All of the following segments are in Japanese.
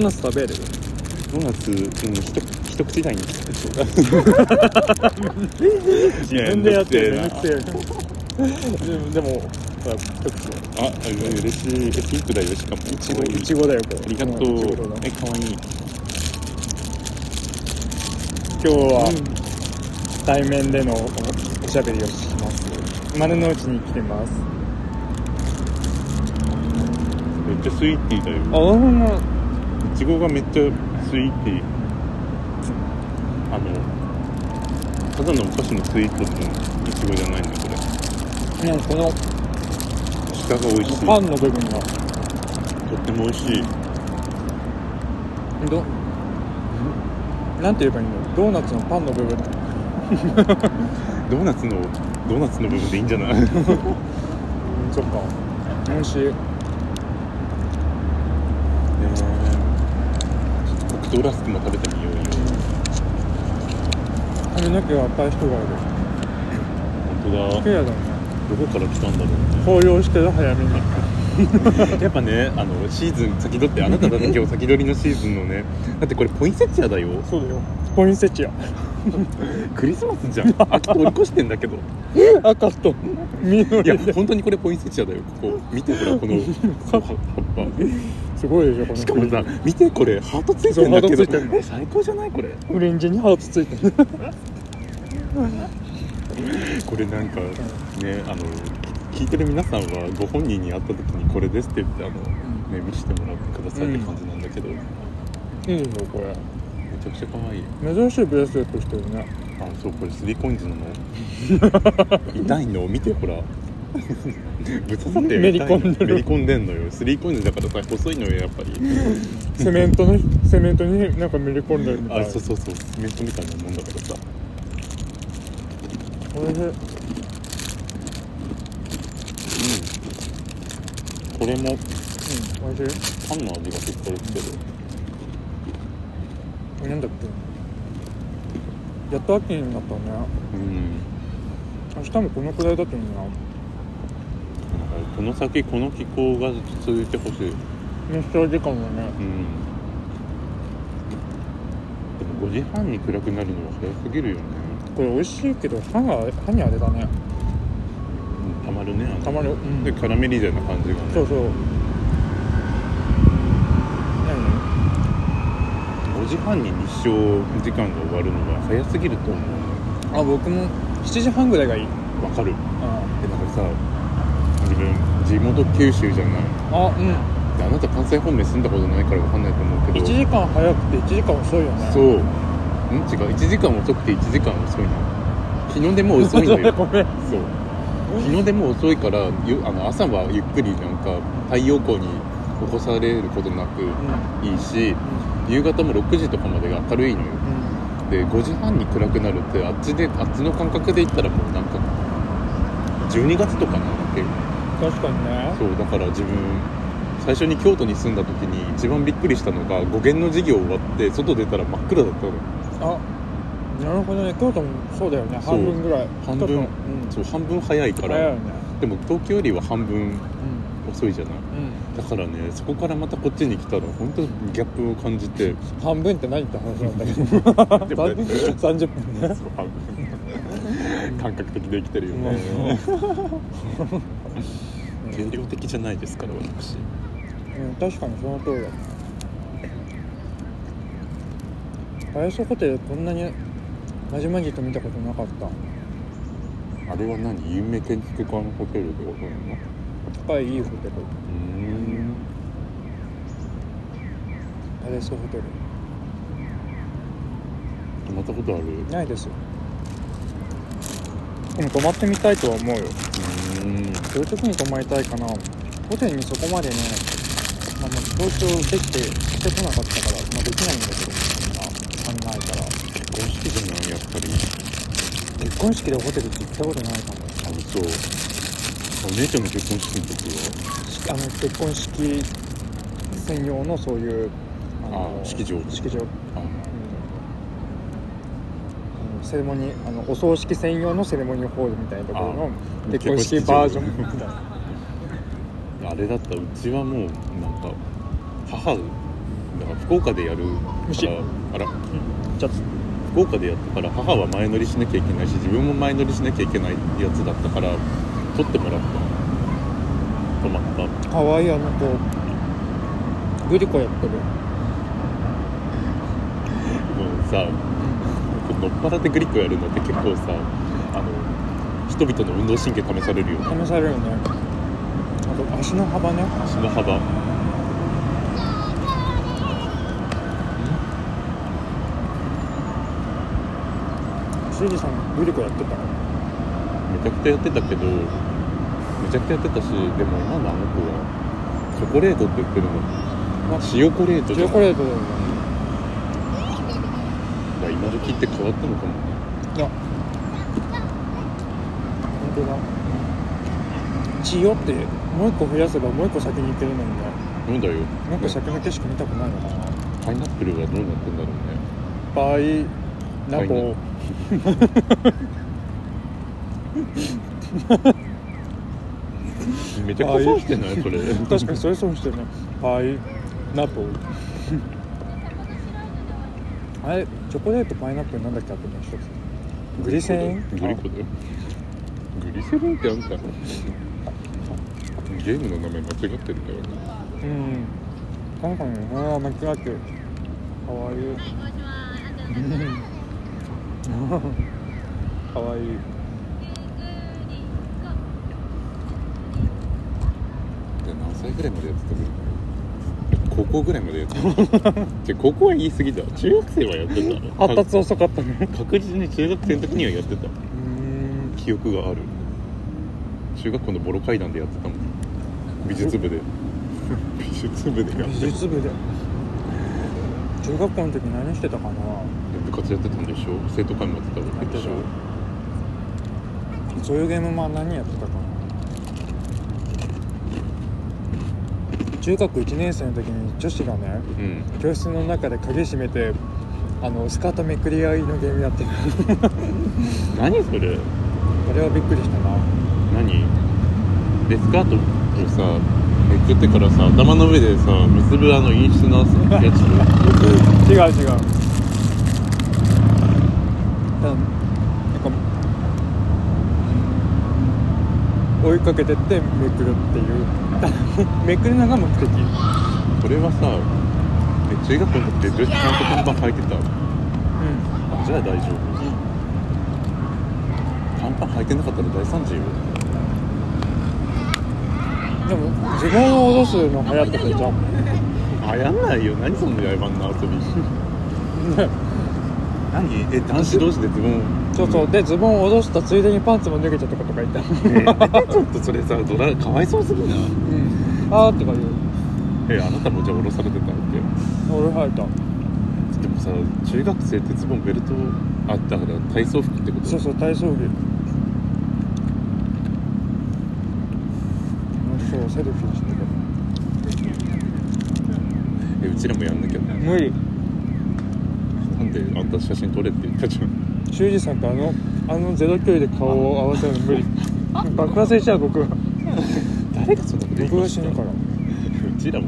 ドーナツ食べる？ドーナツ、うん、一一口大に作ってちょうだい自分でやってるでもほら一口あ、嬉しい。えピンクだよ、しかも。いちごいちごだよこれありがとうう。え、かわいい。今日は対面でのおしゃべりをします丸の内に来てますめっちゃスイーティーだよ。あほんまいちごがめっちゃスイーティー。あの、ただのお菓子のスイートのいちごじゃないのよ、これ。なんかこの下が美味しい。パンの部分がとっても美味しい。どなんて言えばいいの？ドーナツのパンの部分 ドーナツの、ドーナツの部分でいいんじゃない？うんそっか美味しい黒糖ラスクも食べてみようよ。髪の毛が赤い人がいる。本当だ。綺麗だ。ねどこから来たんだろうね。紅葉してる早めに。やっぱね、あのシーズン先取ってあなただ今日先取りのシーズンのねだってこれポインセチアだよ。そうだよ。ポインセチア。クリスマスじゃん。秋通り越してんだけど。赤と緑。いやで本当にこれポインセチアだよ。ここ見てほらこの葉っすごいでしょこの。ぱしかもさ見てこれハートついてんだけど。え最高じゃないこれ？オレンジにハートついてる。これなんかねあの聞いてる皆さんはご本人に会った時にこれですって言ってあの、ね見せてもらってくださいって感じなんだけど、めいいでしょこれ。ちゃくちゃ可愛い。珍しいブレスレットしてるね。あそうこれスリーコインズなの？痛いの？見てほらぶつ刺さってめり込んでる。めり込んでんのよ。スリーコインズだからさ細いのよやっぱり。セメントのセメントになんかめり込んでるみたい。あそうそうそう。メントみたいなもんだからさ。おいしい。これもうんおいしい。パンの味がしっかりしてる。なんだっけ？やっと秋になったね。うん。明日もこのくらいだといいなこの先この気候が続いてほしい。日照時間もね。うん。でも5時半に暗くなるのは早すぎるよね。これ美味しいけど歯が歯にあれだね。うんたまるねあの。たまる。うん。でカラメリゼな感じがね。そうそう。何？5時半に日照時間が終わるのは早すぎると思う。あ僕も7時半ぐらいがいい。わかる。あでなんかさ自分地元九州じゃない。あうん。であなた関西方面住んだことないからわかんないと思うけ1ど時間早くて1時間遅いよね。そう。うん違う1時間遅くて1時間遅いの日の出も遅いのよ。ごめん。そう。日の出も遅いからゆあの朝はゆっくりなんか太陽光に起こされることなくいいし夕方も6時とかまでが明るいのよ。で5時半に暗くなるってあっちであっちの感覚で言ったらもうなんか12月とかなんだっけ確かにね。そうだから自分最初に京都に住んだ時に一番びっくりしたのが語源の授業終わって外出たら真っ暗だったの。あなるほどね。京都もそうだよね。半分ぐらい。半分。うん。そう半分早いから。早いよね。でも東京よりは半分うん。遅いじゃない。うん。だからねそこからまたこっちに来たら本当にギャップを感じて。半分って何って話なんだけど。でもね。30分ね。そう半分。感覚的で生きてるよね計量的じゃないですから私。うん確かにその通りだ。パレスホテルこんなにまじまじと見たことなかった。あれは何？有名建築家のホテルってことなの高いいいホテル。うん。パレスホテル。泊まったことある？ないですよ。でも泊まってみたいとは思うよ。うんどういう時に泊まりたいかな。ホテルにそこまでね、まあ、まあ東京できてしてこなかったから、まあ、できないんだけどそんな考えたら。結婚式じゃないやっぱり。結婚式でホテルって行ったことないかも。あ嘘お姉ちゃんの結婚式の時は？あの結婚式専用のそういうあ式場式場、うん、ああのセレモニーあのお葬式専用のセレモニーホールみたいなところのあ結婚式バージョン。みたいなあれだったうちはもうなんか母だから福岡でやる虫からあら。じゃあ福岡でやったから母は前乗りしなきゃいけない。し自分も前乗りしなきゃいけないやつだったから取ってもらった。止まった。かわいいあの子。グリコやってる。もうさ乗っ払ってグリッコやるのって結構さあの人々の運動神経試されるよね。試されるよね。あと足の幅ね。足の幅。修二さんグリコやってた？めちゃくちゃやってたけどめちゃくちゃやってたしでも今のあの子はチョコレートって言ってるの。塩コレートじゃん。チョコレートだよねいや今時って変わったのかもね。いや。本当だ。塩ってもう一個増やせばもう一個先に行けるのにね。そうだよ。なんか先の景色見たくないのかな。パイナップルはどうなってんだろうね。パイナポ めちゃくちゃ損してないそれ。確かにそれ損してるね。パイナポあれチョコレートパイナップルなんだっけあともう一つ。グリセリン？グリコだよ。グリセリンってあんたゲームの名前間違ってるからねうん。確かにああ間違ってるかわいい。かわいい。で何歳ぐらいまでやってたの？高校ぐらいまでやってたじゃ 高校は言い過ぎだ。中学生はやってた 発達遅かったね。確実に中学生の時にはやってた。うん。記憶がある。中学校のボロ階段でやってたもん。美術部で。美術部でやっ美てた。術部で。中学校の時何してたかな？部活やってたんでしょ。生徒会もやってたでしょ。そういうゲームも何やってたかな中学1年生の時に女子がねうん。教室の中で鍵閉めてあのスカートめくり合いのゲームやってる 何それ？これはびっくりしたな。何？でスカートをさめくってからさ頭の上でさ結ぶあの陰湿なやつ？違う違うなんか追いかけてってめくるっていう。めくるのが目的。これはさえ中学校の時でちゃんと看板履いてた？うあじゃあ大丈夫。看板履いてなかったら大惨事よ。んでも自分を脅すの流行ってたじゃん。あやんないよ。何その野蛮な遊び。何？え男子同士でズボンそうそう。でズボンを脅したついでにパンツも脱げちゃった子とかいた。えちょっとそれさドラかわいそうすぎなあーとか言う。えあなたもじゃあ降ろされてたわけ俺履いた。でもさ中学生ってズボンベルトあったから体操服ってこと？そうそう体操着。そうセルフィーしてえうちらもやんなきゃね。無理。なんであんた写真撮れって言ったじゃん修二さんとあのあのゼロ距離で顔を合わせるの無理。爆発しちゃう僕誰がそんなこと僕が死ぬから。うちらも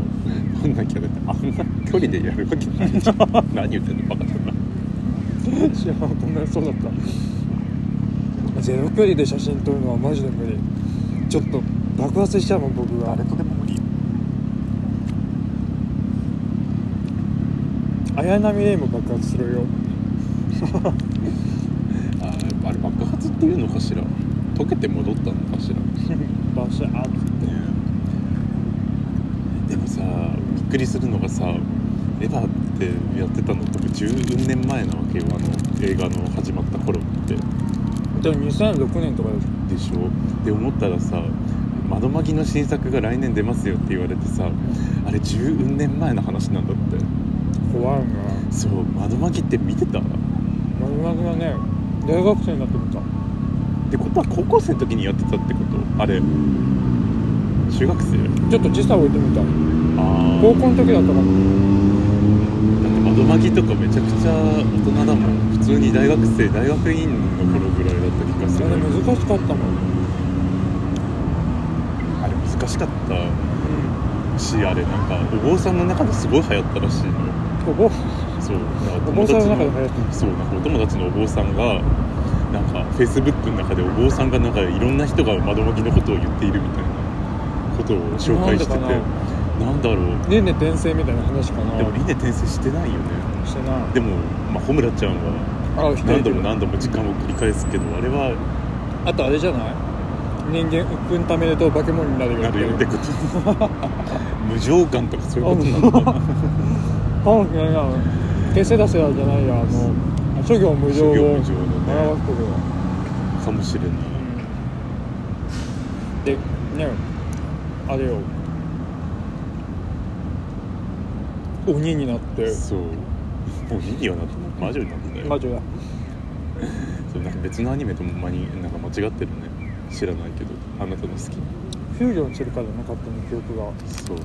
撮んなきゃだってあんな距離でやるわけないじゃん。何言ってんのバカだな。知らんごめんそうだった。ゼロ距離で写真撮るのはマジで無理。ちょっと爆発しちゃうもん僕が誰とでも無理。よ綾波レイも爆発するよ っていうのかしら？溶けて戻ったのかしら？バシャーって。でもさびっくりするのがさエヴァってやってたの多分10年前なわけよあの映画の始まった頃って。でも2006年とかでしょ？で思ったらさ窓マギの新作が来年出ますよって言われてさあれ10年前の話なんだって。ょ怖いな。そう窓マギって見てた？っマグマグがね大学生になってみたてことは高校生の時にやってたってこと？あれ中学生？ちょっと時差置いてみた。あ高校の時だったかもだって窓マギとかめちゃくちゃ大人だもん。普通に大学生大学院の頃ぐらいだった気がすあるれ難しかったもん。あれ難しかった。うしあれなんかお坊さんの中ですごい流行ったらしいの。よお坊。そう。なんかお坊さんの中で流行ってるそうなんかお友達のお坊さんがなんかフェイスブックの中でお坊さんがなんかいろんな人が窓巻きのことを言っているみたいなことを紹介しててなんだろう。ねんね転生みたいな話かな。でもリネ転生してないよね。してない。でも、まあ、穂村ちゃんは何度も何度も時間を繰り返すけどあれはあとあれじゃない？人間うっぷんためると化け物になるよなるよってここと。無情感とかそういうことなのかな。かもしれないな消せ出せやじゃないやあの諸行無常を表すことかもしれないでねあれよ鬼になって。そう。もういいよなって魔女になってんだよ。魔女だ。そうなんか別のアニメともまになんか間違ってるね。知らないけどあなたの好きフュージョンするからなかったの記憶が。そうね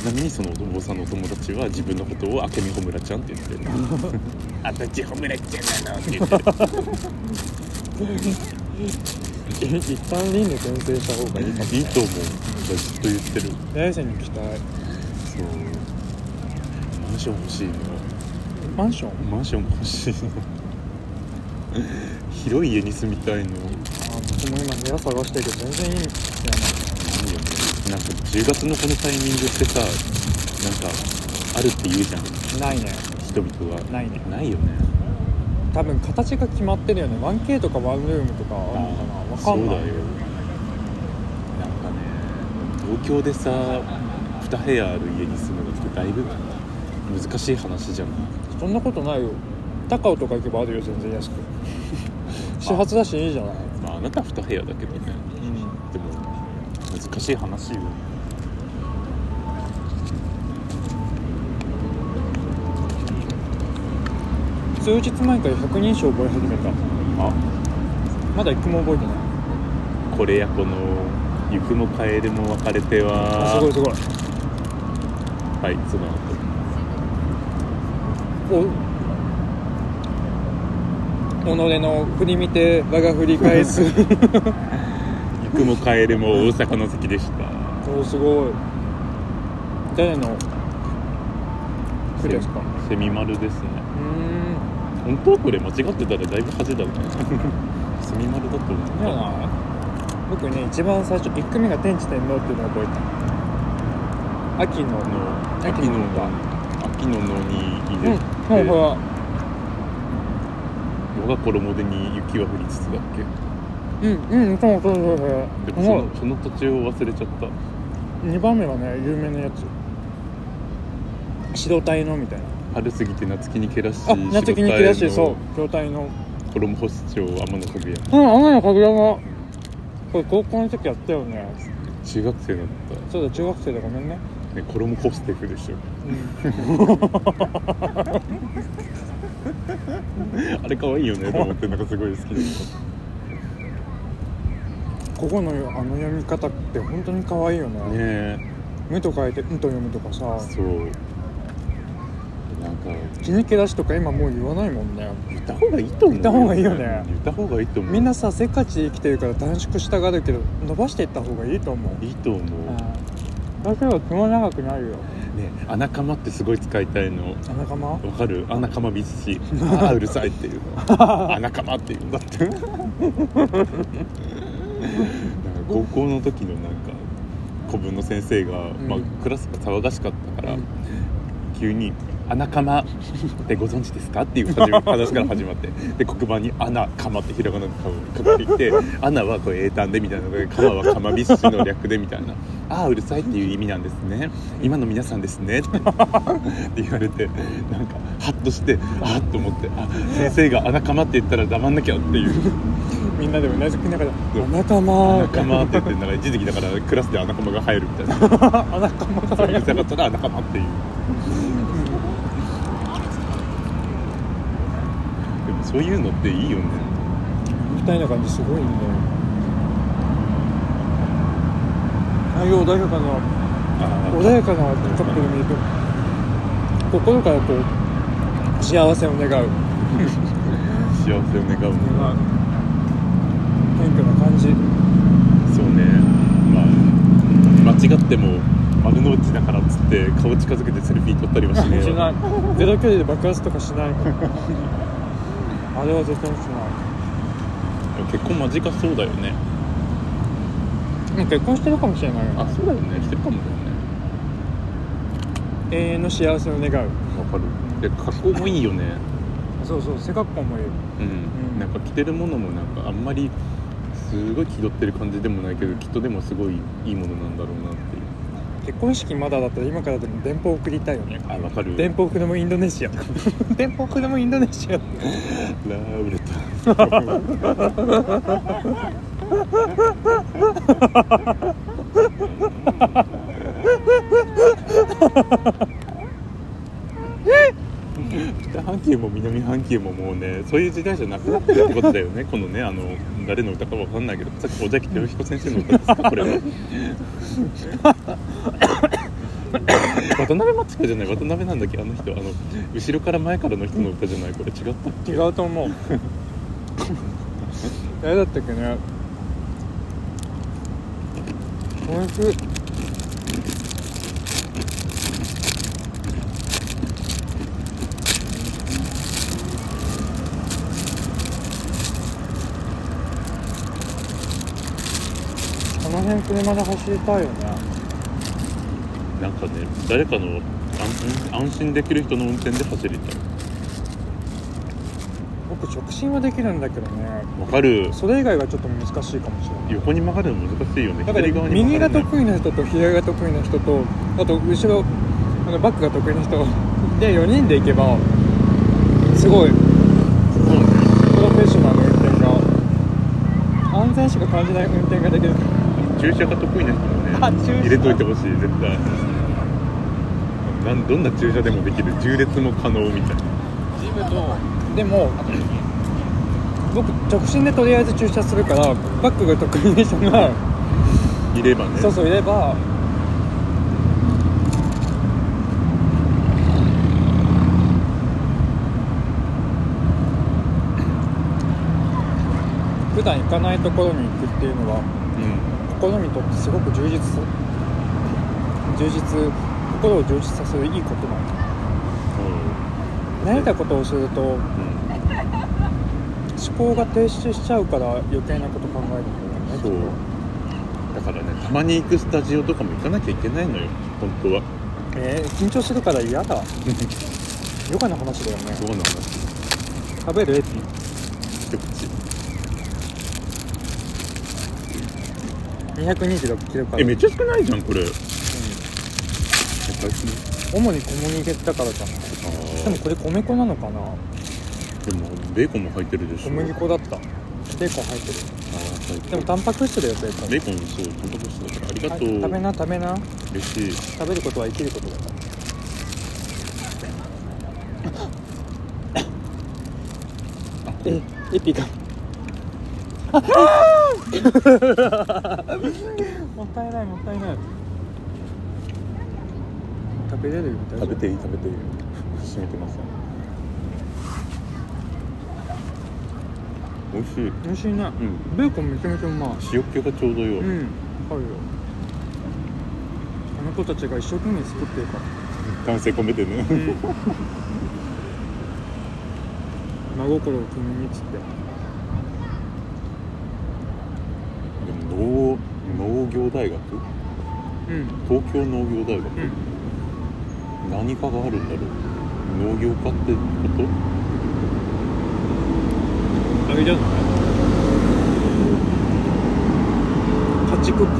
ちなみにそのお坊さんのお友達は自分のことを明美穂村ちゃんって言ってる。あたち穂村ちゃんなのって言ってる。え一旦輪廻転生した方がいいかもいいと思う。ずっと言ってる来世に行きたい。そう。マンション欲しいの。マンション？マンションが欲しいの。広い家に住みたいの。あ僕も今部屋探してるけど全然いいんじゃいいよねなんか10月のこのタイミングってさなんかあるって言うじゃん。ないね。人々がないね。ないよね。多分形が決まってるよね。1K とかワンルームとかあるのかな。わかんない。そうだよ。なんかね東京でさ2部屋ある家に住むのってだいぶ難しい話じゃないそんなことないよ。高尾とか行けばあるよ全然安く。始発だしいいじゃない、まああなたは2部屋だけどね難しい話よ。数日前から百人称覚え始めた。あ。まだ一個も覚えてない。これやこの行くも帰るも別れてあはすごいすごい。はいそのお。己の振り見て我が振り返す 後行くも帰るも大阪の関でした。おすごい。誰の？句ですか。セミ丸ですね。うーん。本当はこれ間違ってたらだいぶ恥だね セミ丸だと思う。じゃない僕ね一番最初1組が天智天皇っていうのを覚えた秋の。秋の。秋の秋の野に入れて、ほらほら我が衣でに雪は降りつつだっけうんうんそうそうそうそうでもそのその土地を忘れちゃった。2番目はね有名なやつ。白体のみたいな。春過ぎて夏木にけらしあ夏木に切らし白そう。白体の。衣干し町天のかぐやうん天のかぐやがこれ高校の時やったよね。中学生だっそうだ中学生だごめんね。た、ね、衣干してくでしょあれ可愛いよねと思ってなんかすごい好きだっここのあの読み方って本当に可愛いよね。たね目と書いて「ん」と読むとかさ。えそう。なんか気にけ出しとか今もう言わないもんね。言った方がいいと思う言った方がいいよね。言った方がいいと思う。みんなさせっかちで生きてるから短縮したがるけど伸ばしていった方がいいと思う。いいと思う。だけど気も長くなるよ。ね穴窯ってすごい使いたいの。穴窯わかる？穴窯美術師あ あうるさいっていうの。穴窯っていうんだって高校の時のなんか古文の先生が、まあうん、クラスが騒がしかったから、うん。急に「穴窯ってご存知ですか?」っていう話から始まって で黒板に「穴窯」ってひらがなで書かれていて「穴はこれ英単で」みたいなので「窯は窯美師の略で」みたいな「ああうるさいっていう意味なんですね。今の皆さんですね」って って言われてなんかハッとしてあっと思ってあ先生が「穴窯」って言ったら黙んなきゃっていうみんなでうなずきながらそう「穴窯」穴窯って言ってなんか一時期だからクラスで穴窯が入るみたいな。穴窯そううるさかったら穴窯って。いうでもそういうのっていいよね。みたいな感じすごいね。ああいう穏やかなあ穏やかなカップル見る。と心からこう幸せを願う。幸せを願う。ねまあ間違っっても丸の内だからっつって顔近づけてセルフィー撮ったりはしねえしなわいゼロ距離で爆発とかしない あれは絶対しない。結婚間近そうだよね。結婚してるかもしれないよあそうだよね。してるかもだよね。永遠の幸せを願う。わかる。で格好もいいよね。そうそう背格好もいい。うん、うん。なんか着てるものもなんかあんまりすごい気取ってる感じでもないけどきっとでもすごいいいものなんだろうな結婚式まだだったら今からでも電報送りたいよね。あわかる。電報送るもインドネシア。電報送るもインドネシア。ラブレタ北半球も南半球ももうねそういう時代じゃなくなってるってことだよね。このねあの誰の歌かわかんないけどさっき尾崎豊彦先生の歌です。かこれは渡辺真知子じゃない渡辺なんだっけあの人。あの後ろから前からの人の歌じゃない？これ違った違うと思う。誰だったっけね？おいしい辺車で走りたいよね。なんかね誰かの安安心できる人の運転で走りたい。僕直進はできるんだけどね。わかる。それ以外はちょっと難しいかもしれない。横に曲がるの難しいよね。だから右が得意な人と左が得意な人とあと後ろあのバックが得意な人で4人で行けばすごい。プロフェッショナルな運転が安全しか感じない運転ができる駐車が得意な人もね入れといてほしい絶対。なんどんな駐車でもできる縦列も可能みたいな。でも僕直進でとりあえず駐車するからバックが得意な人が、いればね。そうそういれば普段行かないところに行くっていうのはうん心にとってすごく充実す充実心を充実させるいいことなの。慣れたことをすると思うん考が停止しちゃうから余計なこと考えるんだよねそう。だからねたまに行くスタジオとかも行かなきゃいけないのよ本当は。えー、緊張するから嫌だ。ヨガの話だよね。そうなの食べる？エピ一口226キロカロリー。えめっちゃ少ないじゃんこれ。主に小麦だからかな。あでもこれ米粉なのかな。ーでもベーコンも入ってるでしょ。小麦粉だった。ベーコン入ってる。あー最高でもタンパク質だよベーコン。ベーコンそうタンパク質だから。ありがとう、はい食べな食べな。嬉しい。食べることは生きることだから。えエピがもったいないもったいない。食べれる食べていい食べていい。閉めてます美味しい。美味しいね。うん。ベーコンめちゃめちゃうまい。塩気がちょうどよ、うんわかるよ。あの子たちが一生懸命作ってるから。完成込めてね、真心を君にっつってでも農農業大学？うん。東京農業大学、うん。何かがあるんだろう？農業科ってこと？あれじゃない？家畜か。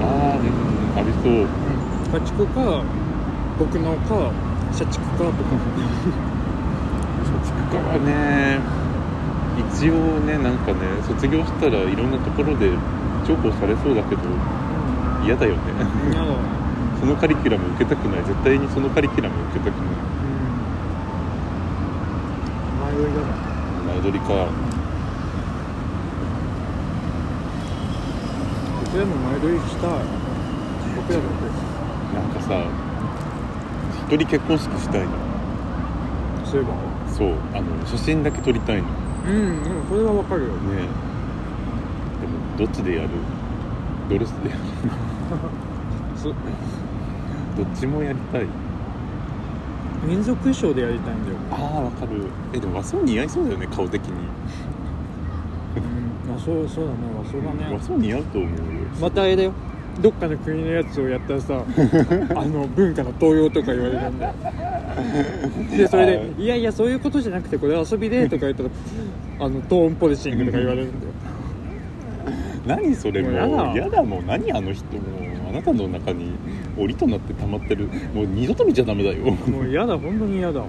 ああうんありそう。家畜か牧農か社畜か。とか。卒科はね一応ねなんかね卒業したらいろんなところで重宝されそうだけど嫌だよね。そのカリキュラム受けたくない。絶対にそのカリキュラム受けたくない。うん。迷いだな前撮りか僕らも前撮りしたい。僕らもなんかさ一人結婚式したいの。そういえば。そう。あの写真だけ撮りたいの。ねうんでもそれはわかるよ。でもどっちでやる？ドレスでやる？つどっちもやりたい。民族衣装でやりたいんだよ。ああわかる。えでも和装似合いそうだよね顔的に。うんあそうそうだね和装だね。和装似合うと思うよ。またあれだよ。どっかの国のやつをやったらさ あの文化の盗用とか言われるんだよ。でそれで「いやいやそういうことじゃなくてこれ遊びで」とか言ったらあのトーンポリシングとか言われるんだよ何それもうもうやだもう何あの人。もうあなたの中に檻となって溜まってる。もう二度と見ちゃダメだよ。もう嫌だ本当に嫌だ。あの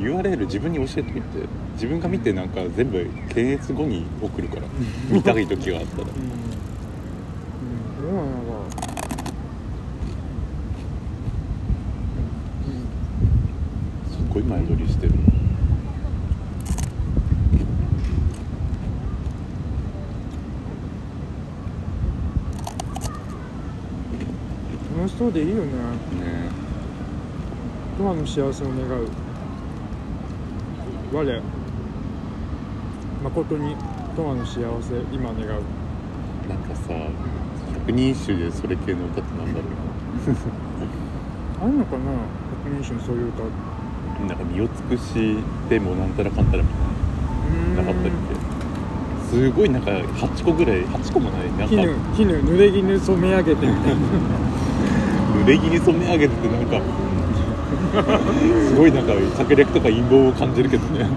URL 自分に教えておいて。自分が見てなんか全部検閲後に送るから。見たい時があったら。うん、うん、なのかすっごい前撮りしてる楽しそうでいいよね。ね。トアの幸せを願う。我。誠にトアの幸せ今願う。なんかさ百人一首でそれ系の歌ってなんだろあるのかな？百人一首にそういう歌。ううなんか身を尽くしてもなんたらかんたらみたいな。なかったっけ？すごいなんか8個ぐらい8個もない。なんか絹絹濡れ衣染め上げてみたいな濡れ着に染め上げててなん。かすごいなんか策略とか陰謀を感じるけどね。なんか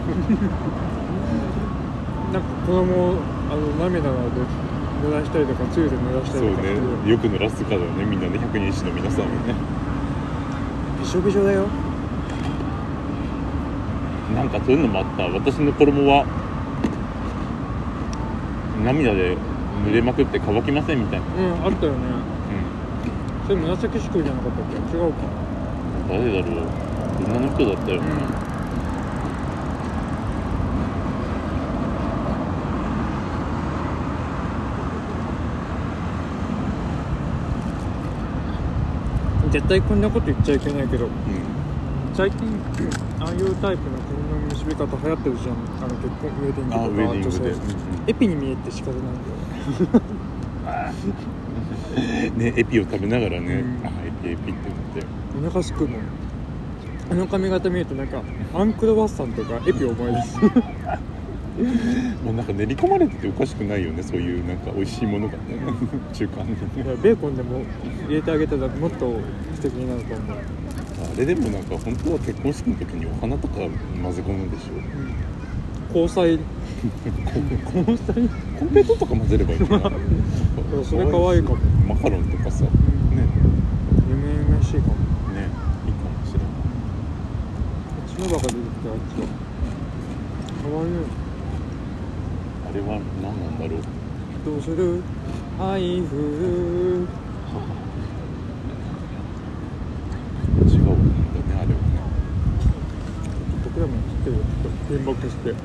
子供をあの涙で濡らしたりとかつゆで濡らしたそうりとかしてる。ね。よく濡らすからね。みんなね。百人一首の皆さんもね。びしょびしょだよ。なんかそういうのもあった。私の衣は涙で濡れまくって乾きませんみたいな、うんあったよね。うそれ紫式部じゃなかったっけ？違うか。ん、誰だろう。女の人だったよ、うん。絶対こんなこと言っちゃいけないけどうん。最近ああいうタイプの髪の結び方流行ってるじゃん。あの結婚ウェディングとか。あウェディングで、女性エピに見えて仕方ないんだよね エピを食べながらね、うん。あエピエピって言って。お腹すくもんあの髪型見るとなんかアンクロワッサンとかエピを思い出す。もうなんか練り込まれてておかしくないよねそういうなんか美味しいものがね。中間にベーコンでも入れてあげたらもっと素敵になると思う、あれでもなんか本当は結婚式の時にお花とか混ぜ込むんでしょ。交際。交際？コンペイトーとか混ぜればいいのかな それ可愛いかも。マカロンとかさね。夢々しいかも。ねいいかもしれない。角葉が出てきたあっちは。可愛い。あれは何なんだろう。どうする？愛降る違うんだねあれはね。僕らも知ってるよ。ピンボケして、うん、入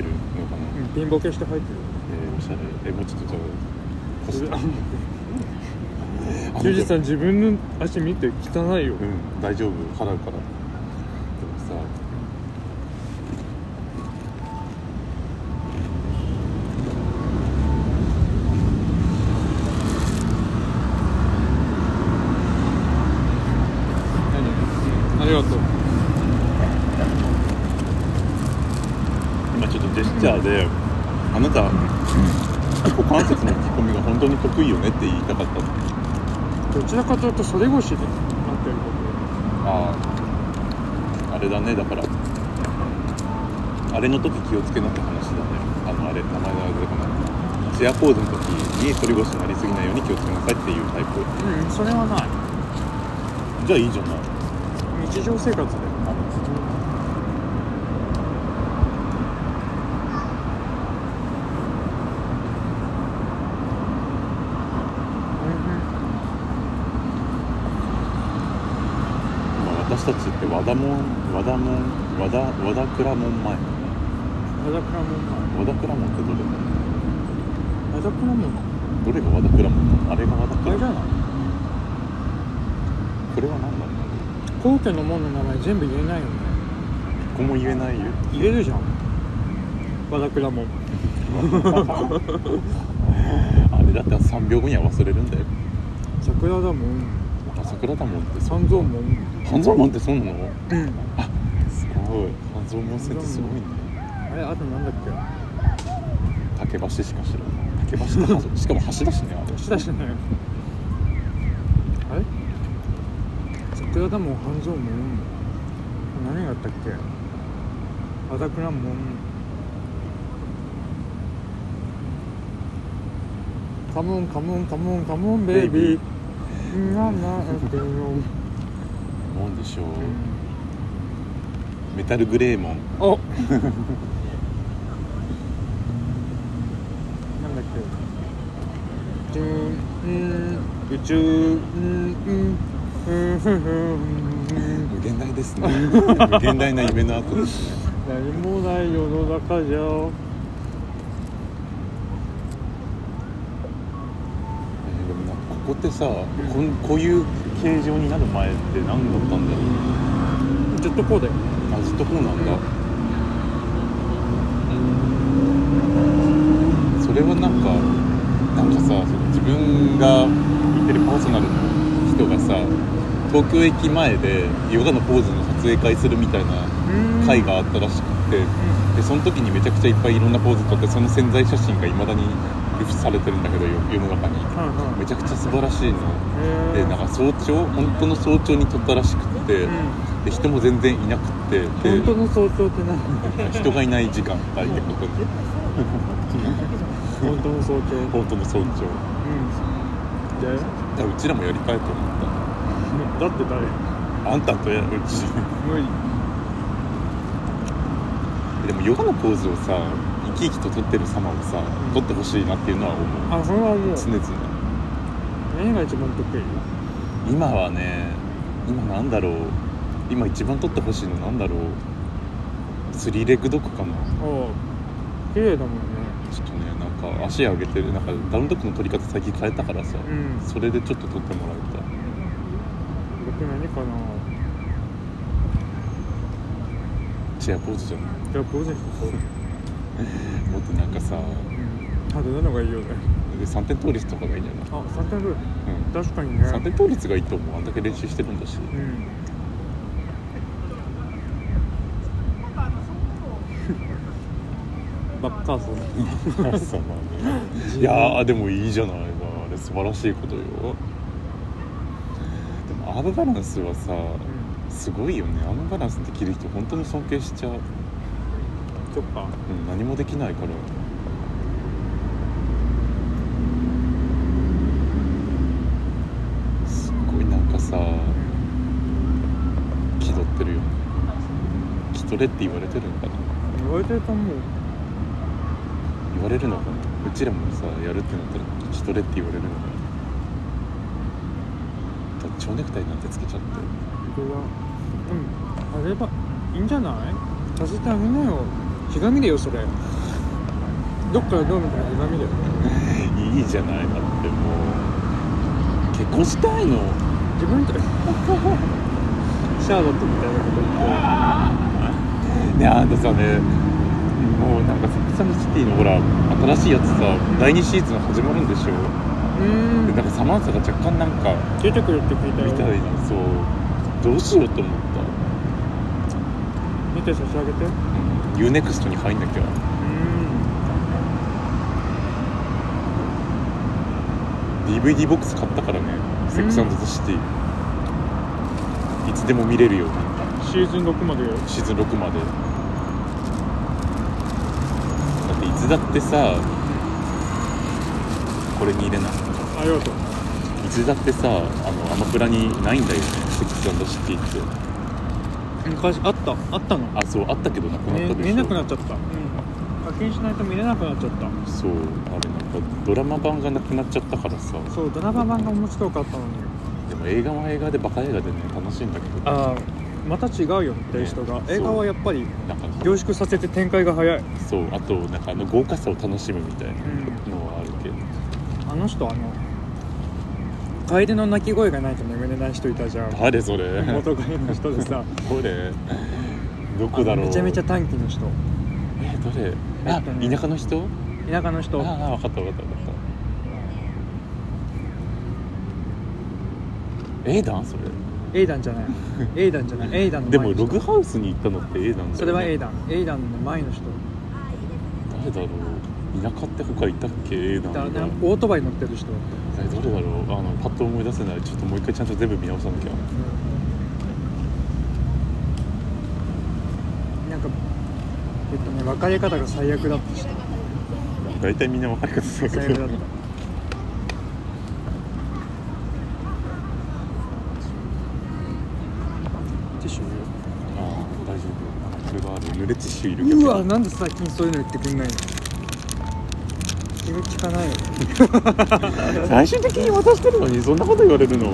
ってるのかな、ピンボケして入ってる。えー、おしゃれ。えもうちょっとじゃあ貸してあジュジさん自分の足見て汚いよ、うん大丈夫。払うからでもさありがとう今ちょっとジェスチャーであなた股関節の引き込みが本当に得意よねって言いたかったどちらかというと袖越しでなってるあああれだねだからあれの時気をつけなって話だねあのあれ名前が出てこないチェアポーズの時に反り腰になりすぎないように気をつけなさいっていうタイプ。うんそれはない。じゃあいいじゃない日常生活で。まあ私たちって和田門和田門和田和田倉門前。和田倉門和田倉門ってどれだ？和田倉門どれが和田倉門なの？あれが和田倉門あれじゃない？これは何なの皇居の門の名前全部言えないよね。一個も言えないよ。言えるじゃん。和田倉門 あれだって3秒後には忘れるんだよ。桜だもんあ桜だもんってそう。三蔵門。半蔵門ってそうなの？うん。すごい。半蔵門線ってすごいね。あれあとなんだっけ？竹橋しか知らない竹橋と橋しかも橋だしねあれ。橋だしねあれ？桜田門半蔵門何があったっけ和田倉門カモンカモンカモンカモンベイビーななってよなんでしょううんメタルグレーモンおなんだっけ宇宙うん宇宙うんうんうん無限大ですね。無限大な夢の後。ですね何もない世の中じゃ。えーでもなんかここってさこんこういう形状になる前って何だったんだろう。ずっとこうだよ。あずっとこうなんだ。それはなんかなんかさ自分が行ってるパーソナルの人がさ東京駅前でヨガのポーズの撮影会するみたいな会があったらしくてでその時にめちゃくちゃいっぱいいろんなポーズ撮ってその宣材写真がいまだに流出されてるんだけどよ世の中に。めちゃくちゃ素晴らしいの。でなんか早朝本当の早朝に撮ったらしくって、うん。で人も全然いなくってで本当の早朝って何？人がいない時間帯ってことで。本当の早朝。本当の早朝。うん。で？だからうちらもやりたいと思っだ。って誰？たあんたとやうち無理。でもヨガのポーズをさ生き生きと撮ってる様をさ撮ってほしいなっていうのは思う。あそれはもう。常々。何が一番得意？今はね今なんだろう。今一番撮ってほしいのなんだろう。スリーレッグドッグかな。ああ綺麗だもん足上げてるなんかダウンドッグの撮り方最近変えたからさ、うん。それでちょっと撮ってもらいたい。僕何かなチェアポーズじゃないじゃあポーズにし もっとなんかさうん。派手なのがいいよね。で3点倒立とかがいいんじゃな。いあ三点ルーうん。確かにね。3点倒立がいいと思う。あんだけ練習してるんだし。うんバッカーソン。そうだねいやーでもいいじゃない。かあれ素晴らしいことよ。でもアームバランスはさすごいよね。アームバランスできる人本当に尊敬しちゃう、そっか。うん、何もできないから。すっごいなんかさ気取ってるよね。気取れって言われてるのかな。言われてると思う言われるのかなうちらもさやるってなったら気取れって言われるのかなだって蝶ネクタイなん。てつけちゃってこれはうん。あればいいん。じゃないさせてあげなよひがみだよそれどっからどう見たらひがみだよいいじゃないだってもう結婚したいの自分とシャーロットみたいなこと言ってねあん。たさねもうなんかセックスアンドシティのほら新しいやつさ第2シーズン始まるんでしょう。ーん。でなんかサマンサが若干なんか出てくるって聞いたよ。みたいな。そう。どうしようと思った。見て差し上げて。う UNEXT に入んなきゃ。ーん DVD ボックス買ったからね。セックスアンドシティ。いつでも見れるようにシーズン6まで。よシーズン6までだってさこれに入れな。いありがとういつだってさあのアマプラにないんだよね。セックスシティって。昔あった。あったの？あそうあったけどなくなったでしょ、ね見えなくなっちゃった。うん。課金しないと見れなくなっちゃった。そうあれなんかドラマ版がなくなっちゃったからさ。そうドラマ版が面白かったのに。でも映画は映画でバカ映画でね楽しいんだけど。ああまた違うよテイストが。ね。映画はやっぱり凝縮させて展開が早い、そう。あとなんかあの豪華さを楽しむみたいなうん、のはあるけど。あの人あの楓の鳴き声がないと眠れない人いたじゃん。誰それ？元カレの人でさ。どれどこだろう？めちゃめちゃ短気の人。えどれ？えっとね。あ田舎の人？田舎の人。ああ分かった分かった分かった。エーダンそれエイダンじゃない。エイダンじゃない。エイダンのでも前の人。ログハウスに行ったのってエーダンだよ、ね、それはエイダン。エイダンの前の人。誰だろう。田舎って他いたっけ？エーダだンオートバイ乗ってる人。誰だろう。あのパッと思い出せない。ちょっともう一回ちゃんと全部見直さなきゃ。たなんかえっとね別れ方が最悪だった人。大体みんな分かり方最悪だったティッシュああ大丈夫これがある濡れティッシュいるけど。うわなんで最近そういうの言ってくんないの？気が利かないよ。最終的に渡してるのにそんなこと言われるの？無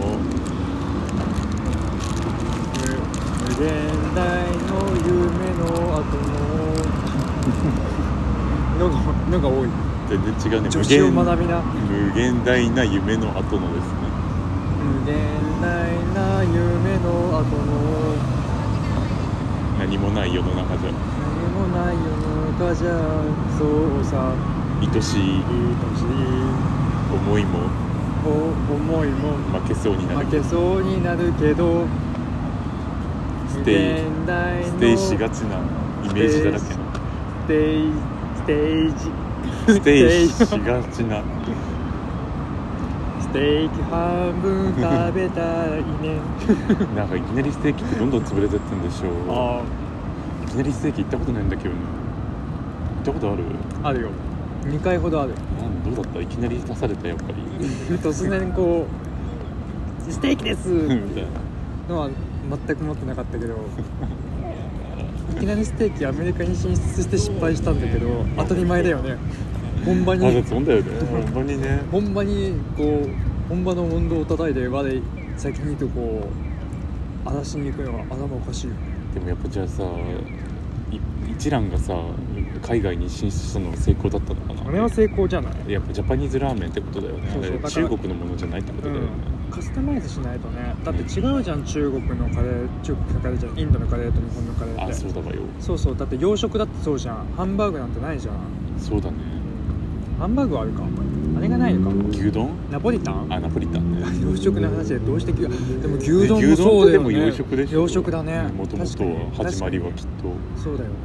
限大の夢の後の。のがのが多い。全然違うね。女子を学びな。無限大な夢の後のですね。無限大な夢の後の何もない世の中じゃ。何もない世の中じゃそうさ。愛しい愛しい思いも。お思いも。負けそうになる負けそうになるけど。 Stay Stay しがちなイメージだらけの。 Stay ステージ Stay しがちな ステーキ半分食べたらいいね。なんかいきなりステーキってどんどん潰れてってんでしょあいきなりステーキ行ったことないんだけどね。行ったことある？ああるよ。2回ほどある。なんどうだった？いきなり出されたやっぱり。突然こう「ステーキです! 」みたいな。のは全く思ってなかったけどいきなりステーキアメリカに進出して失敗したんだけど当たり前だよね本場に本当にね。本場にこう本場の温度を叩いて輪で先にとこう荒らしに行くのは頭おかしいよでもやっぱじゃあさい一蘭がさ海外に進出したのは成功だったのかな？あれは成功じゃない？やっぱジャパニーズラーメンってことだよね。そうそう中国のものじゃないってことだよね、カスタマイズしないとね。だって違うじゃん中国のカレー中国のカレーじゃんインドのカレーと日本のカレーって。あそうだわよ。そうそうだって洋食だってそうじゃん。ハンバーグなんてないじゃん。そうだねハンバーグはあるか。あれがないのか。牛丼？ナポリタン？あナポリタンね。洋食の話でどうして牛でも牛丼もそうだよね。洋食でしょ。洋食だね。もともとは始まりはきっと。そうだよね。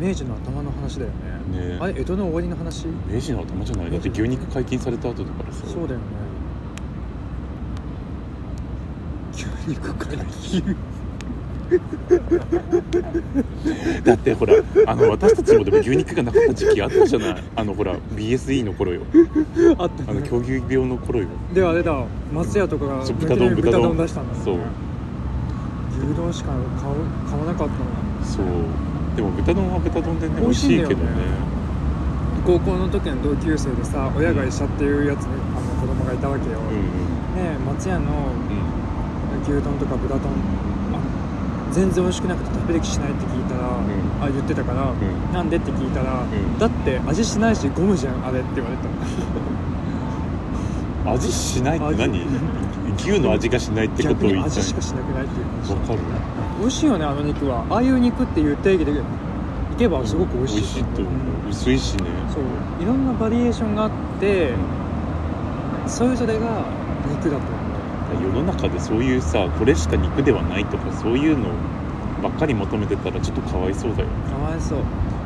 明治の頭の話だよね。ねあれ江戸の終わりの話？明治の頭じゃない。だって牛肉解禁された後だからさ。そうだよね。牛肉解禁？だってほらあの私たちもでも牛肉がなかった時期あったじゃない。あのほら BSE の頃よ。あったね。あの狂牛病の頃よ。であれだ松屋とかがそう豚丼豚丼出したんだ。ねそう。牛丼しか買う買わなかったのそう。でも豚丼は豚丼でね美美味味しいけどね。高校の時の同級生でさ親が医者っていうやつあの子供がいたわけよ、うんね松屋のうん。牛丼とか豚丼。あ全然美味しくなくて食べる気しないって聞いたら、ん。あ言ってたから、ん。なんでって聞いたら、ん。だって味しないしゴムじゃんあれって言われた。う ん味しないって何？味？牛の味がしないってことを言いたい味しかしなくないっていう話。わかる美味しいよねあの肉は。ああいう肉っていう定義でいけばすごく美味しい,、美味しいと薄いしね。そう。いろんなバリエーションがあってそれぞれが肉だと世の中でそういうさこれしか肉ではないとかそういうのばっかり求めてたらちょっとかわいそうだよかわいそう。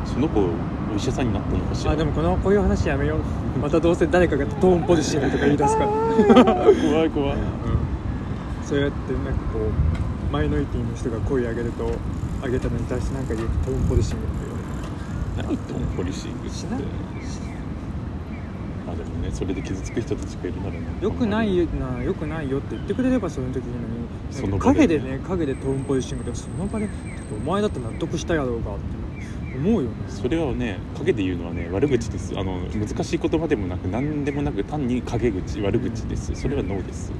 その子お医者さんになったのかしら？あでもこのこういう話やめよう。またどうせ誰かがトーンポジシングとか言い出すから。怖い怖い。そうやってなんかこうマイノリティの人が声上げると上げたのに対してなんか言うとトーンポジシングって言われる。何トーンポリシングって？しないまあでもねそれで傷つく人たちがいるならね。よくないよなよくないよって言ってくれればその時にその場でね。影でね影でトーンポジシングでその場でお前だって納得したやろうかって思うよね。それはね陰で言うのはね悪口です。あの難しい言葉でもなく何でもなく単に陰口悪口です。それはノーです。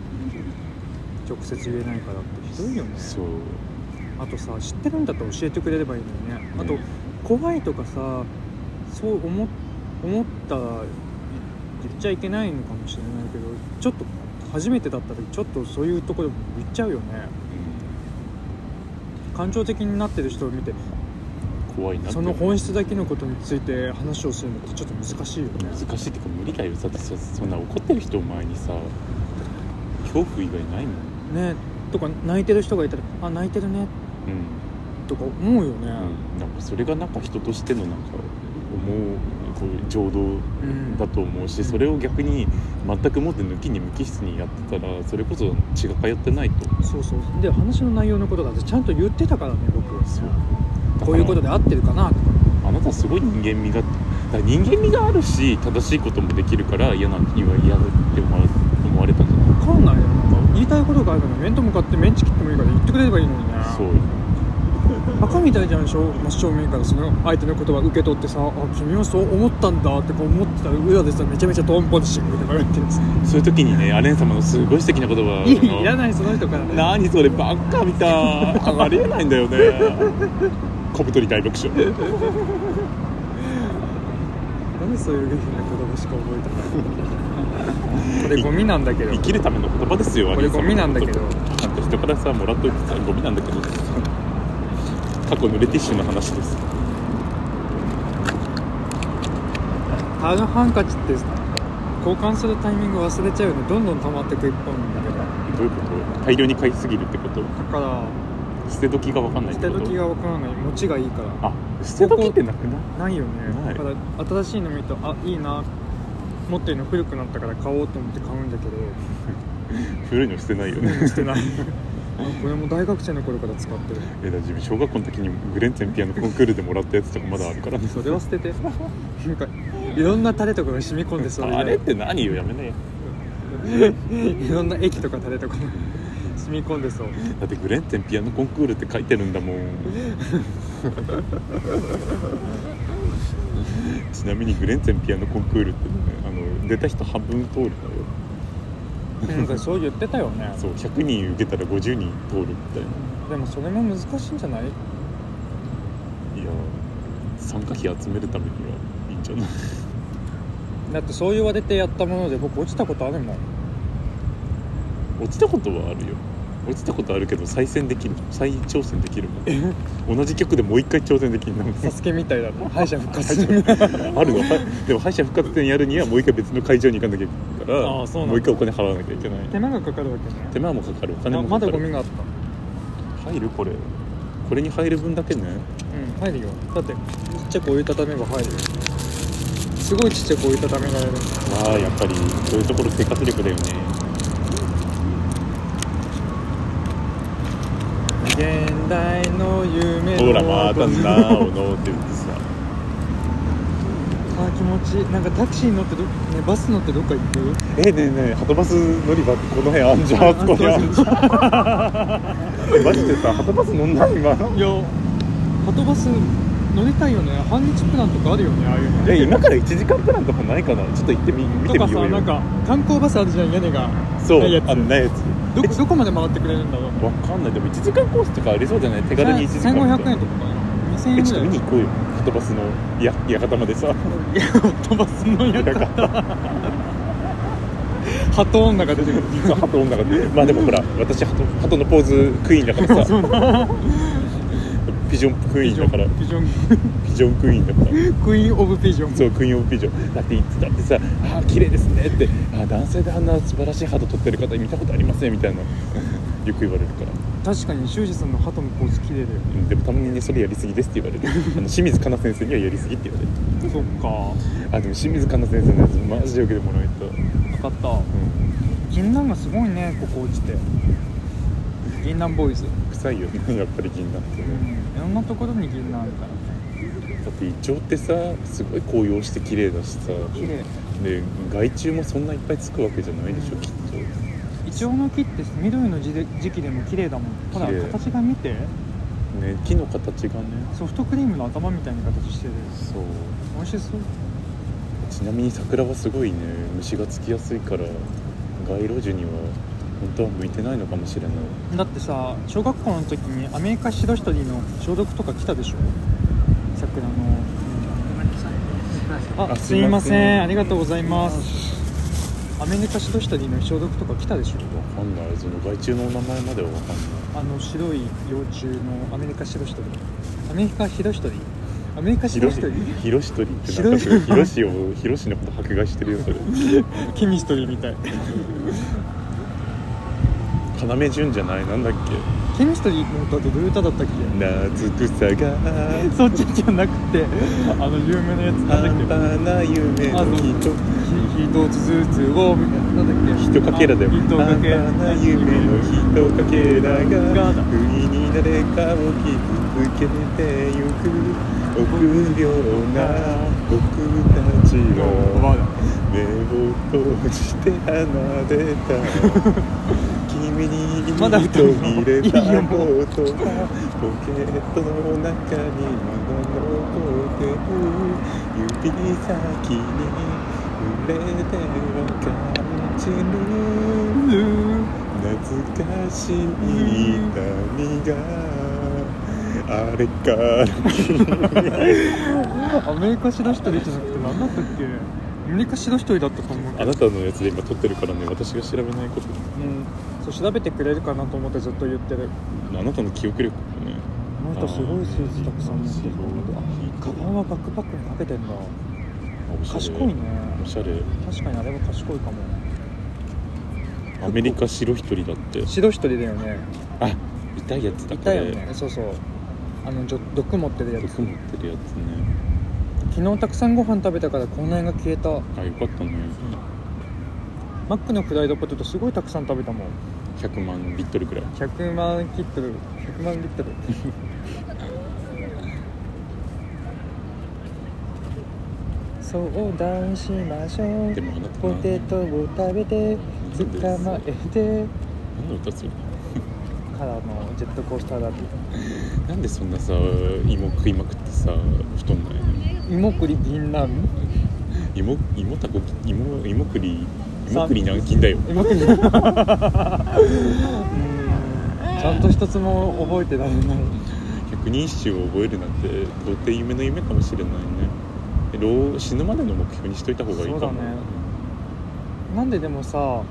直接言えないからってひどいよね。そう。あとさ知ってるんだったら教えてくれればいいのにね。あとね。怖いとかさそう思思ったら言っちゃいけないのかもしれないけどちょっと初めてだったらちょっとそういうところでも言っちゃうよね。感情的になってる人を見て怖いなって。その本質だけのことについて話をするのってちょっと難しいよね。難しいってか無理だよ。だってそそんな怒ってる人を前にさ恐怖以外ないもん。ね。とか泣いてる人がいたら「あ泣いてるね。うん」とか思うよね、うん、なんかそれがなんか人としてのなんか思うこう情動んだと思うし、それを逆に全くもって抜きに無機質にやってたらそれこそ血が通ってないと。そうそう。で話の内容のことだってちゃんと言ってたからね僕そう。こういうことで合ってるかなとか。あなたすごい人間味が人間味があるし正しいこともできるから嫌な嫌嫌って思われ思われたんじゃない？分かんないよ。言いたいことがあるから面と向かってメンチ切ってもいいから言ってくれればいいのにね。そうバカみたいじゃん正真正面からその相手の言葉受け取ってさ「あ君はそう思ったんだ」ってこう思ってたら裏でさめちゃめちゃトーンポジシングとか言ってるんですそういう時にねアレン様のすごい素敵な言葉いらないその人から。ね何そればっかみたい。ありえないんだよね。小太り大爆笑なんでそういう下品な言葉しか覚えてないこれゴミなんだけど。生きるための言葉ですよこれゴミなんだけど。あんた人からさもらっといてさゴミなんだけど過去のレティッシュの話です。タグハンカチって交換するタイミング忘れちゃうよね。どんどん溜まってく一本だけど。どういうこと？大量に買いすぎるってこと？だから捨て時が分かんない捨って時が分からない。持ちがいいから。あ捨て時ってなくない？ないよね。だから新しいの見るとあいいな。持ってるの古くなったから買おうと思って買うんだけど。古いの捨てないよね。捨てないこれも大学生の頃から使ってる。えだ自分小学校の時にグレンツェンピアノコンクールでもらったやつとかまだあるから。ねそれは捨てて。なんか いろんなタレとかが染み込んでそうあれって何よやめね いろんな液とかタレとか 染み込んでそう。だってグレンツェンピアノコンクールって書いてるんだもん。ちなみにグレンツェンピアノコンクールってねあの出た人半分通るのよなんかそう言ってたよね。そう100人受けたら50人通るみたいな。でもそれも難しいんじゃない？いや参加費集めるためにはいいんじゃない？だってそう言われてやったもので僕落ちたことあるもん。落ちたことはあるよ。落ちたことあるけど再戦できる。再挑戦できるもん。同じ曲でもう一回挑戦できるの？サスケみたいだね 敗者復活。あるの。はでも敗者復活戦やるにはもう一回別の会場に行かなきゃいけないからもう一回お金払わなきゃいけない。手間がかかるわけね。手間もかかる。お金もかかる。だゴミがあった。入るこれ。これに入る分だけね。うん入るよ。だってちっちゃく折りたためば入るよ。すごいちっちゃく折りたためられる。まあやっぱりそういうところ生活力だよね。現代の夢のほらまたなおのって言ってさあ気持ちいい。なんかタクシー乗ってどねバス乗ってどっか行く？えねえねえはとバス乗り場ってこの辺あんじゃんあそこに。あんじゃんマジでさはとバス乗んない今いやはとバス乗りたいよね。半日プランとかあるよねああいうの。え今から1時間プランとかないかな？ちょっと行ってみ見てみようよ。さなんか観光バスあるじゃん屋根が。そうないやつ。あんなやつ。どどこまで回ってくれるんだろう。わかんない。でも1時間コースとかありそうじゃない？手軽に1時間。1500円とかかな。2000円えちょっとぐらい見に行こうよはとバスのや館までさ。いやはとバスのや館ハト女が出てくる。実は鳩女が出てまあでもほら私鳩鳩のポーズクイーンだからさ。ピジョンクイーンだから。ピジョンピジョン。クイーンだから。クイーン・オブ・ピジョン。そうクイーンオブピジョン。だっていつだってさ「ああ綺麗ですね」って「あー男性であんな素晴らしい鳩撮ってる方見たことありません」みたいな。よく言われるから確かに修二さんのハトのポーズ綺麗だようんでもたまにねそれやりすぎですって言われる。あの清水かな先生にはやりすぎって言われる。そっか。あでも清水かな先生のやつマジで受けてもらえた、分かった。うん、銀杏がすごいねここ落ちて。銀杏ボーイズ、臭いよね やっぱり銀杏ってね、いろんなところに銀杏あるからね。だってイチョウってさすごい紅葉して綺麗だしさ。綺麗。で害虫もそんないっぱいつくわけじゃないでしょきっと。イチョウの木って緑の時で時期でも綺麗だもんほら形が見てね木の形がねソフトクリームの頭みたいな形してるそう美味しそうちなみに桜はすごいね虫がつきやすいから街路樹には本当は向いてないのかもしれないだってさ小学校の時にアメリカシロヒトリの消毒とか来たでしょ桜のああすいますいませんせんありがとうございますアメリカシロヒトリの消毒とか来たでしょ。わかんない。その害虫のお名前まではわかんない。あの白い幼虫のアメリカシロヒトリアメリカヒロヒトリアメリカ白広一人広しとりってなんかそれ広しを広しのこと迫害してるよそれ。ケミストリーみたい。要潤じゃない。なんだっけ。ケミストリーの歌ってどういう歌だったっけ？夏草が。そっちじゃなくて。あの有名なやつなんだっけ？半端な夢あのの人ひ一つずつをななんだっけ？ひとかけらだよ。あひとかけら夢のひとかけらが。不意に誰かを傷つけてゆく。臆病な僕たちのまだ。目を閉じて離れた。君にまだ歌うの？見れたいいよもうポケットの中にまだ残ってる。指先に触れては感じる懐かしい痛みがあれからアメリカ白一人じゃなくて何だったっけ？アメリカ白一人だったと思うけど。あなたのやつで今撮ってるからね私が調べないこと。うん。そう調べてくれるかなと思ってずっと言ってる。あなたの記憶力もね。この人すごいスーツたくさん持ってる。あカバンはバックパックにかけてんだ賢いね。おしゃれ。確かにあれは賢いかも。アメリカ白一人だって。白一人だよね。あ痛いやつだいたよね。そうそう。あの毒持ってるやつ。毒持ってるやつね。昨日たくさんご飯食べたから口内が消えた。あよかったね。マックのフライドポテトすごいたくさん食べたもん。100万リットルぐらい。100万リットル100万リットル相談しましょう。でもあなたポテトを食べて捕まえて。何の歌それからのジェットコースターだってなんでそんなさ芋食いまくってさ太んないの？芋栗銀杏芋芋たこ芋芋栗さ芋栗軟禁だよ。芋栗うん。ちゃんと一つも覚えてられない百人一首を覚えるなんて到底夢の夢かもしれないね老死ぬまでの目標にしといた方がいいかも。そうだね。なんででもさうん。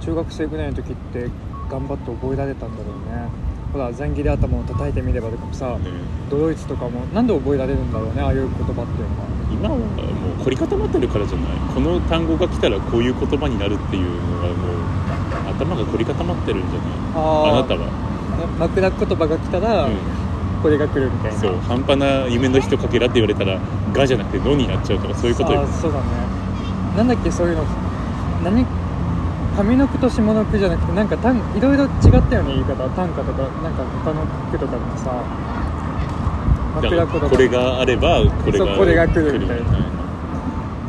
中学生ぐらいの時って頑張って覚えられたんだろうね。ほら前切れ頭を叩いてみればとかもさね。ドロイツとかもなんで覚えられるんだろうねああいう言葉っていうのは。今はもう凝り固まってるからじゃない。この単語が来たらこういう言葉になるっていうのがもう頭が凝り固まってるんじゃない？ああなたは、枕言葉が来たら、うこれが来るみたいん、な。そう半端な夢の人かけらって言われたら「が」じゃなくて「の」になっちゃうとかそういうことよ。あそうだね。なんだっけそういうの。何？上の句と下の句じゃなくてなんか単いろいろ違ったよね言い方。短歌とかなんか他の句とかでもさ。だ枕言葉か。らこれがあればこれがこれが来るみたいな。な。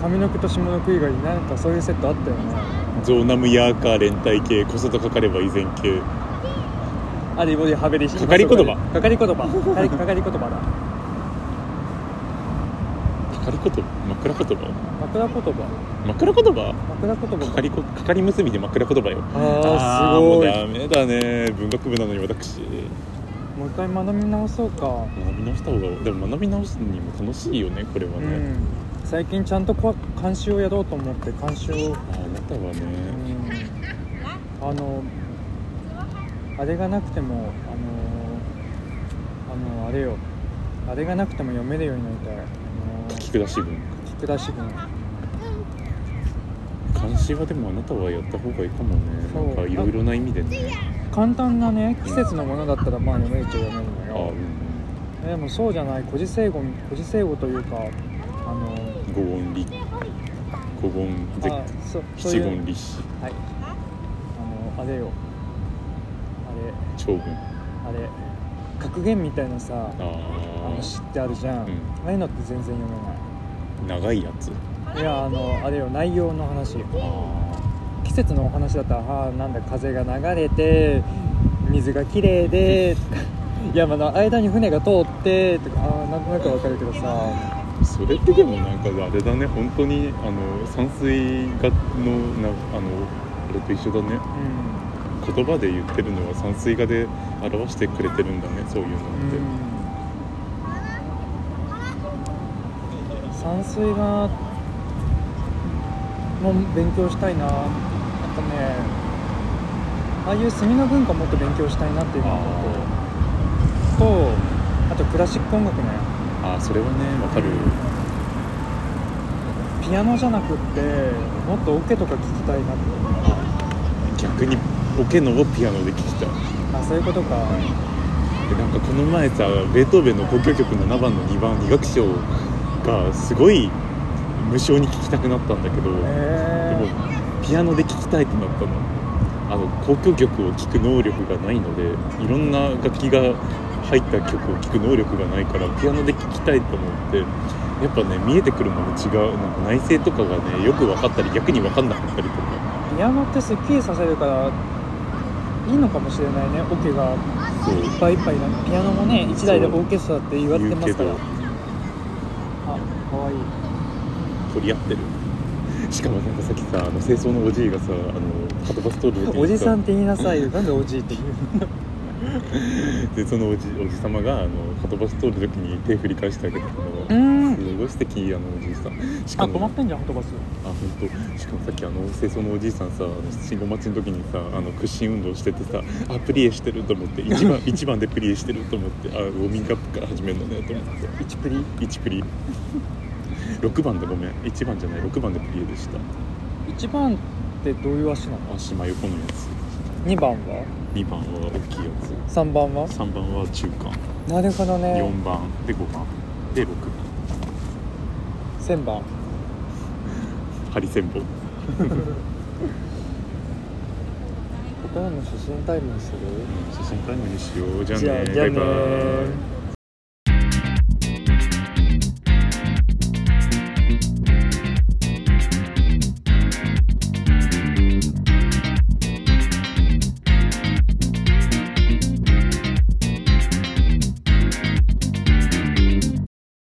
上の句と下の句以外になんかそういうセットあったよね。ゾーナムヤーカー連帯形こそとかかれば依然形ありボディハベリかかり言葉。かかり言葉。かかりかかり言葉だ。かかり言葉？枕言葉？枕言葉。枕言葉？枕言葉。かかりこかかり結びで枕言葉よ。ああすごい。ダメだね。文学部なのに私。もう一回学び直そうか。学び直した方がでも学び直すにも楽しいよねこれはね、うん。最近ちゃんとこ監修をやろうと思って監修を。ああなたはね、あのあれがなくてもあのあのあれよ。あれがなくても読めるようになりたい。あの書き下し文。聞く出し文。監視はでもあなたはやった方がいいかもね。なんかいろいろな意味でね。簡単なね季節のものだったらまあ読めるっちゃ読めるあのよでもそうじゃない。古事成語古事成語というかあのうん五音理五音絶七言立志。はい。あのあれよ長文。あれ格言みたいなさああの詩ってあるじゃん、うん。ああいうのって全然読めない。あ長いやつ。いやあのあれよ内容の話。あ季節のお話だったらあーなんだ風が流れて水がきれいでとか 山の間に船が通ってとかあーなんとなくわかるけどさ。あそれってでもなんかあれだね。本当にあの山水画のなあのあれと一緒だね。う言葉で言ってるのは山水画で表してくれてるんだねそういうのって、ん、山水画も勉強したいな。なんかねああいう墨の文化もっと勉強したいなっていうのととあとクラシック音楽ね。ああそれはねわかる。ピアノじゃなくってもっとオケとか聴きたいなって。逆にオケのをピアノで聴きたい。あそういうことか。でなんかこの前さベートーベンの交響曲7番の2番2楽章がすごい無償に聴きたくなったんだけど、でへもピアノで聴きたいってなったの。あの交響曲を聴く能力がないのでいろんな楽器が入った曲を聴く能力がないからピアノで聴きたいと思ってやっぱね見えてくるもの違うなんか内政とかがねよく分かったり逆に分かんなかったりとか。えピアノってすっきりさせるからいいのかもしれないねオケが。いっぱいいっぱいなピアノもね1台でオーケストラって言われてますから。あかわいい。取り合ってる。しかもなんかさっきさあの清掃のおじいがさあのハトバス通るおじさんって言いなさいよ。なんでおじいって言う でそのおじおじ様があのハトバス通る時に手振り返してあげたのうん。すごい素敵あのおじいさん。しかもあ止まってんじゃんハトバスあ本当。しかもさっきあの清掃のおじいさんさ信号待ちの時にさあの屈伸運動しててさあプリエしてると思って一番 一番でプリエしてると思ってあウォーミングアップから始めるのねと思って。1プリ？1プリ。6番でごめん。1番じゃない6番でプリエでした。1番ってどういう足なの？足真横のやつ2番は？2番は大きいや3番は？つ3番は中間。なるほどね。4番。で5番。で6番。1000番。ハリセンボンここからの写真タイムにする？写真タイムにしよう。じゃあね。じゃあじゃあね。バイバイ